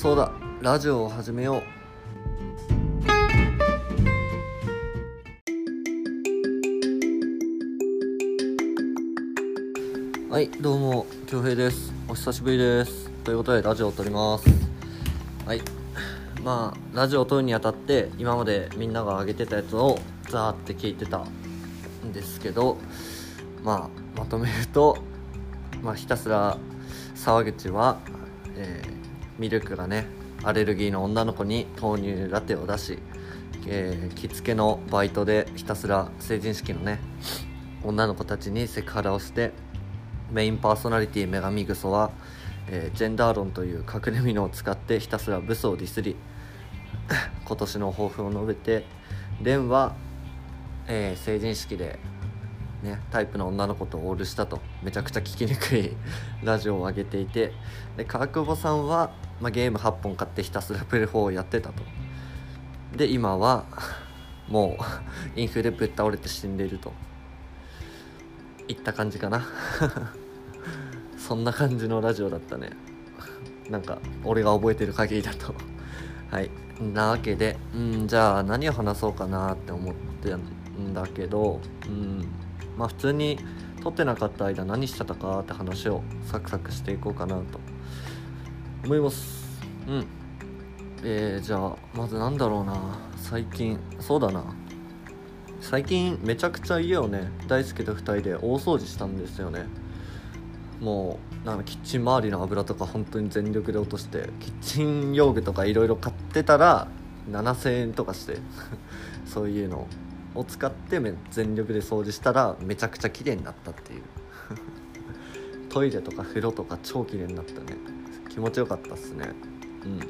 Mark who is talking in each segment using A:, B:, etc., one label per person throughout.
A: そうだラジオを始めよう。はいどうも恭平です。お久しぶりです。ということでラジオを撮ります。はい。まあラジオを撮るにあたって今までみんなが上げてたやつをザーって聞いてたんですけどまあまとめるとまあひたすら沢口は、えーミルクがねアレルギーの女の子に豆乳ラテを出し、えー着付けのバイトでひたすら成人式のね女の子たちにセクハラをしてメインパーソナリティ女神グソは、えージェンダー論という隠れ蓑を使ってひたすらブスをディスり今年の抱負を述べてレンは、えー成人式でね、タイプの女の子とオールしたと。めちゃくちゃ聞きにくい ラジオを上げていて。で川久保さんは、まあ、ゲーム8本買ってひたすらプレ4をやってたと。で今は もう インフレぶっ倒れて死んでいると。いった感じかな。そんな感じのラジオだったね。なんか俺が覚えてる限りだと。はい。なわけでうんじゃあ何を話そうかなって思ってんだけどうん。まあ普通に撮ってなかった間何してたかって話をサクサクしていこうかなと思います。うん。えー、じゃあまずなんだろうな。最近そうだな。最近めちゃくちゃ家をね大輔と2人で大掃除したんですよね。もうなんかキッチン周りの油とか本当に全力で落としてキッチン用具とかいろいろ買ってたら7000円とかして そういうのを使って全力で掃除したらめちゃくちゃ綺麗になったっていう。トイレとか風呂とか超綺麗になったね。気持ちよかったっすね。うん。く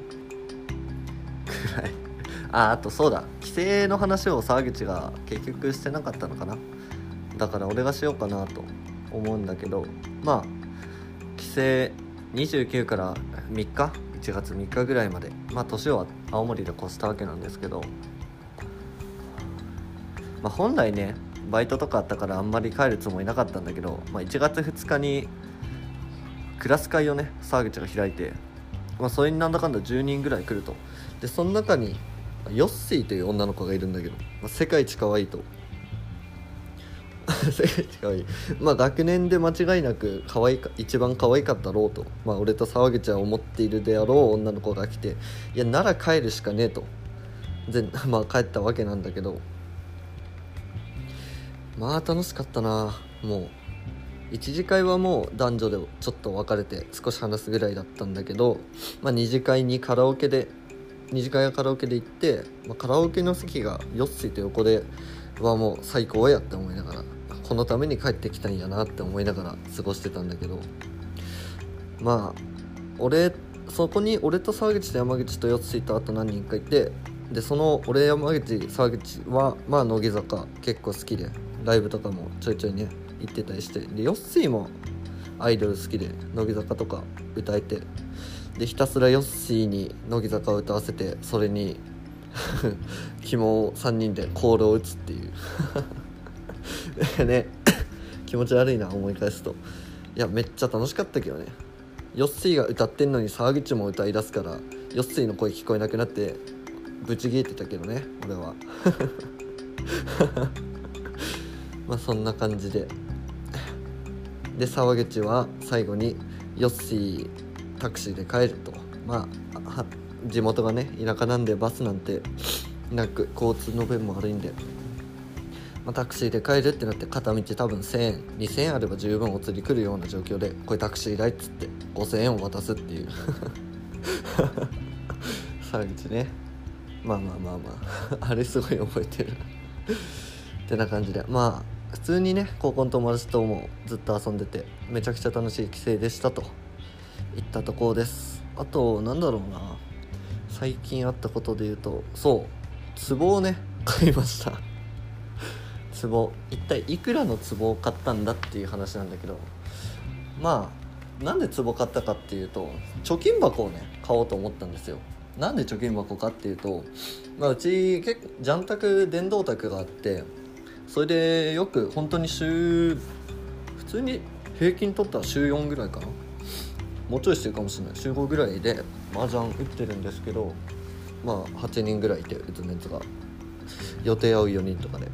A: らい。ああとそうだ。帰省の話を沢口が結局してなかったのかな。だから俺がしようかなと思うんだけどまあ帰省29から3日？1月3日ぐらいまで。まあ年を青森で越したわけなんですけどまあ本来ねバイトとかあったからあんまり帰るつもりなかったんだけど、まあ、1月2日にクラス会をね沢口が開いて、まあ、それになんだかんだ10人ぐらい来ると。でその中にヨッシーという女の子がいるんだけど、まあ、世界一可愛いと。世界一可愛い。まあ学年で間違いなく可愛いか一番可愛かったろうと、まあ、俺と沢口は思っているであろう女の子が来ていやなら帰るしかねえと。で まあ帰ったわけなんだけど。まあ楽しかったな。もう一次会はもう男女でちょっと分かれて少し話すぐらいだったんだけど、まあ、二次会にカラオケで二次会はカラオケで行って、まあ、カラオケの席がヨッシーと横ではもう最高やって思いながらこのために帰ってきたんやなって思いながら過ごしてたんだけどまあ俺そこに俺と沢口と山口とヨッシーとあと何人かいてでその俺山口沢口はまあ乃木坂結構好きでライブとかもちょいちょいね行ってたりしてでヨッシーもアイドル好きで乃木坂とか歌えてでひたすらヨッシーに乃木坂を歌わせてそれに 肝を3人でコールを打つっていう。ね気持ち悪いな思い返すと。いやめっちゃ楽しかったけどね。ヨッシーが歌ってんのに沢口も歌いだすからヨッシーの声聞こえなくなってブチギレてたけどね俺は。まあそんな感じで。で沢口は最後にヨッシータクシーで帰ると。まあ地元がね田舎なんでバスなんてなく交通の便も悪いんで、まあ、タクシーで帰るってなって片道多分1000円2000円あれば十分お釣り来るような状況でこれタクシー代っつって5000円を渡すっていう。沢口ね。まあまあまあまあ。あれすごい覚えてる。ってな感じで。まあ普通にね高校の友達ともずっと遊んでてめちゃくちゃ楽しい帰省でしたと。いったところです。あとなんだろうな。最近あったことで言うとそう。壺をね買いました。壺。一体いくらの壺を買ったんだっていう話なんだけど。まあなんで壺買ったかっていうと貯金箱をね買おうと思ったんですよ。なんで貯金箱かっていうと、まあ、うち結構ジャン卓電動卓があってそれでよく本当に週普通に平均取ったら週4ぐらいかな。もうちょいしてるかもしれない。週5ぐらいで麻雀打ってるんですけどまあ8人ぐらいいて打つメンツが予定合う4人とかで。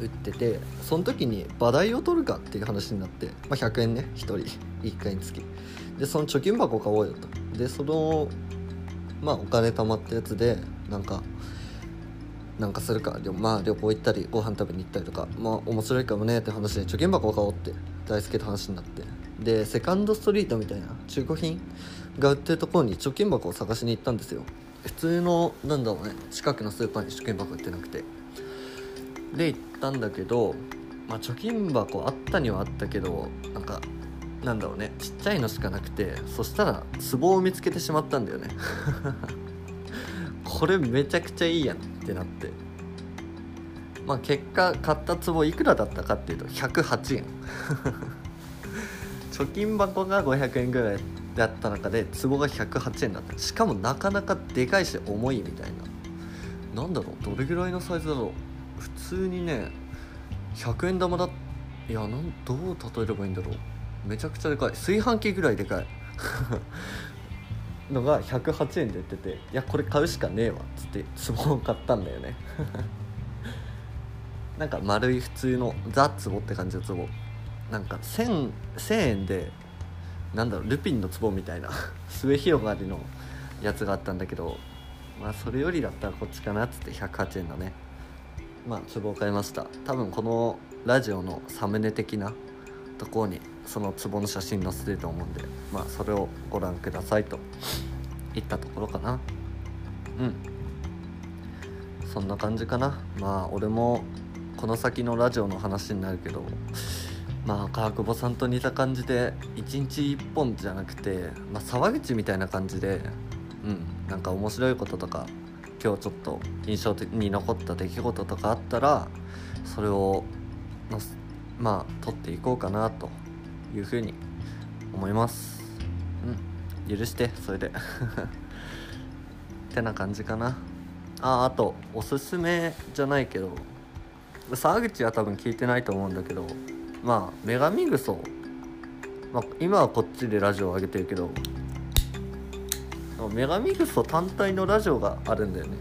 A: 打っててその時に場代を取るかっていう話になって、まあ、100円ね1人。1回につき。でその貯金箱買おうよと。でそのまあお金貯まったやつでなんかなんかするかまあ旅行行ったりご飯食べに行ったりとかまあ面白いかもねって話で貯金箱を買おうって大輔と話になって。でセカンドストリートみたいな中古品が売ってるところに貯金箱を探しに行ったんですよ。普通のなんだろうね近くのスーパーに貯金箱売ってなくて。で行ったんだけど、まあ、貯金箱あったにはあったけどなんかなんだろうねちっちゃいのしかなくてそしたら壺を見つけてしまったんだよね。これめちゃくちゃいいやん。ってなって。まあ結果買った壺いくらだったかっていうと108円。貯金箱が500円ぐらいだった中で壺が108円だった。しかもなかなかでかいし重いみたいな。なんだろうどれぐらいのサイズだろう。普通にね100円玉だいやなんどう例えればいいんだろう。めちゃくちゃでかい。炊飯器ぐらいでかい。のが108円で売ってていやこれ買うしかねえわっつって壺を買ったんだよね。なんか丸い普通のザ・壺って感じの壺なんか 1000, 1000円でなんだろうルピンの壺みたいな 末広がりのやつがあったんだけどまあそれよりだったらこっちかなっつって108円のね。まあ壺を買いました。多分このラジオのサムネ的なところにその壺の写真載せてると思うんでまあそれをご覧くださいといったところかな。うん。そんな感じかな。まあ俺もこの先のラジオの話になるけどまあ川久保さんと似た感じで1日1本じゃなくて、まあ、沢口みたいな感じでうんなんか面白いこととか今日ちょっと印象的に残った出来事とかあったらそれをのまあ撮っていこうかなというふうに思います。うん許してそれで。ってな感じかな。ああとおすすめじゃないけど沢口は多分聞いてないと思うんだけどまあ女神グソ、まあ、今はこっちでラジオを上げてるけど女神グソ単体のラジオがあるんだよね。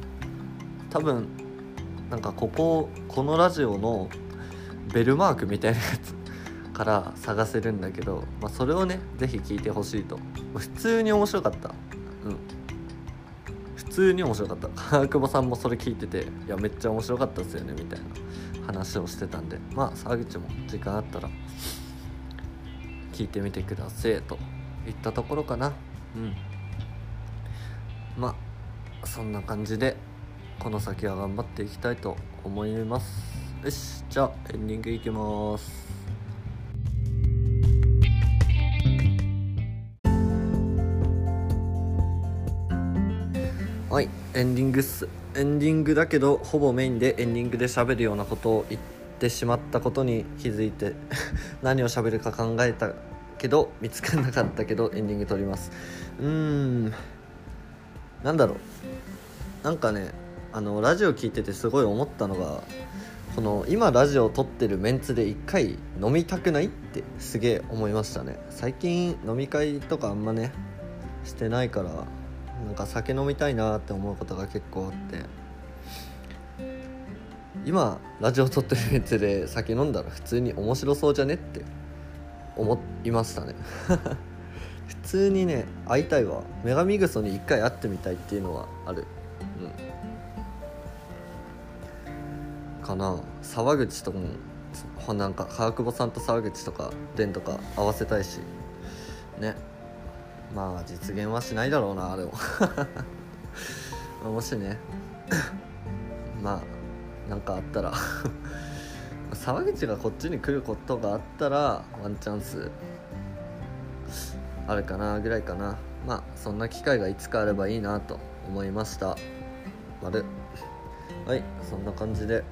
A: 多分なんかこここのラジオのベルマークみたいなやつから探せるんだけど、まあ、それをね是非聞いてほしいと。普通に面白かった。うん。普通に面白かった。川久保さんもそれ聞いてていやめっちゃ面白かったですよねみたいな話をしてたんで。まあ沢口も時間あったら聞いてみてくださいと。いったところかな。うん。まあそんな感じでこの先は頑張っていきたいと思います。よしじゃあエンディングいきます。はいエンディングっす。エンディングだけどほぼメインでエンディングで喋るようなことを言ってしまったことに気づいて 何を喋るか考えたけど見つからなかったけどエンディング撮ります。うーんなんだろう。なんかねあのラジオ聞いててすごい思ったのがこの今ラジオを撮ってるメンツで一回飲みたくないってすげえ思いましたね。最近飲み会とかあんまねしてないからなんか酒飲みたいなって思うことが結構あって。今ラジオ撮ってるメンツで酒飲んだら普通に面白そうじゃねって思いましたね。普通にね会いたいわ。女神グソに一回会ってみたいっていうのはある。うん。かな。沢口とかもなんか川久保さんと沢口とか蓮とか合わせたいし。ね。まあ実現はしないだろうなでも もしね。まあなんかあったら。沢口がこっちに来ることがあったらワンチャンス。あるかなぐらいかな。まあそんな機会がいつかあればいいなと思いました。丸はいそんな感じで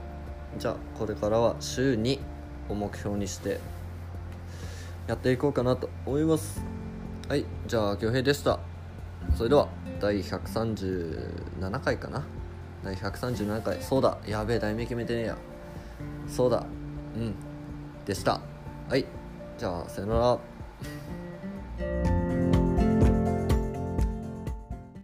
A: じゃあこれからは週2を目標にしてやっていこうかなと思います。はいじゃあ恭平でした。それでは第137回かな。第137回。そうだやべえ題名決めてねえや。そうだうんでした。はいじゃあさよなら。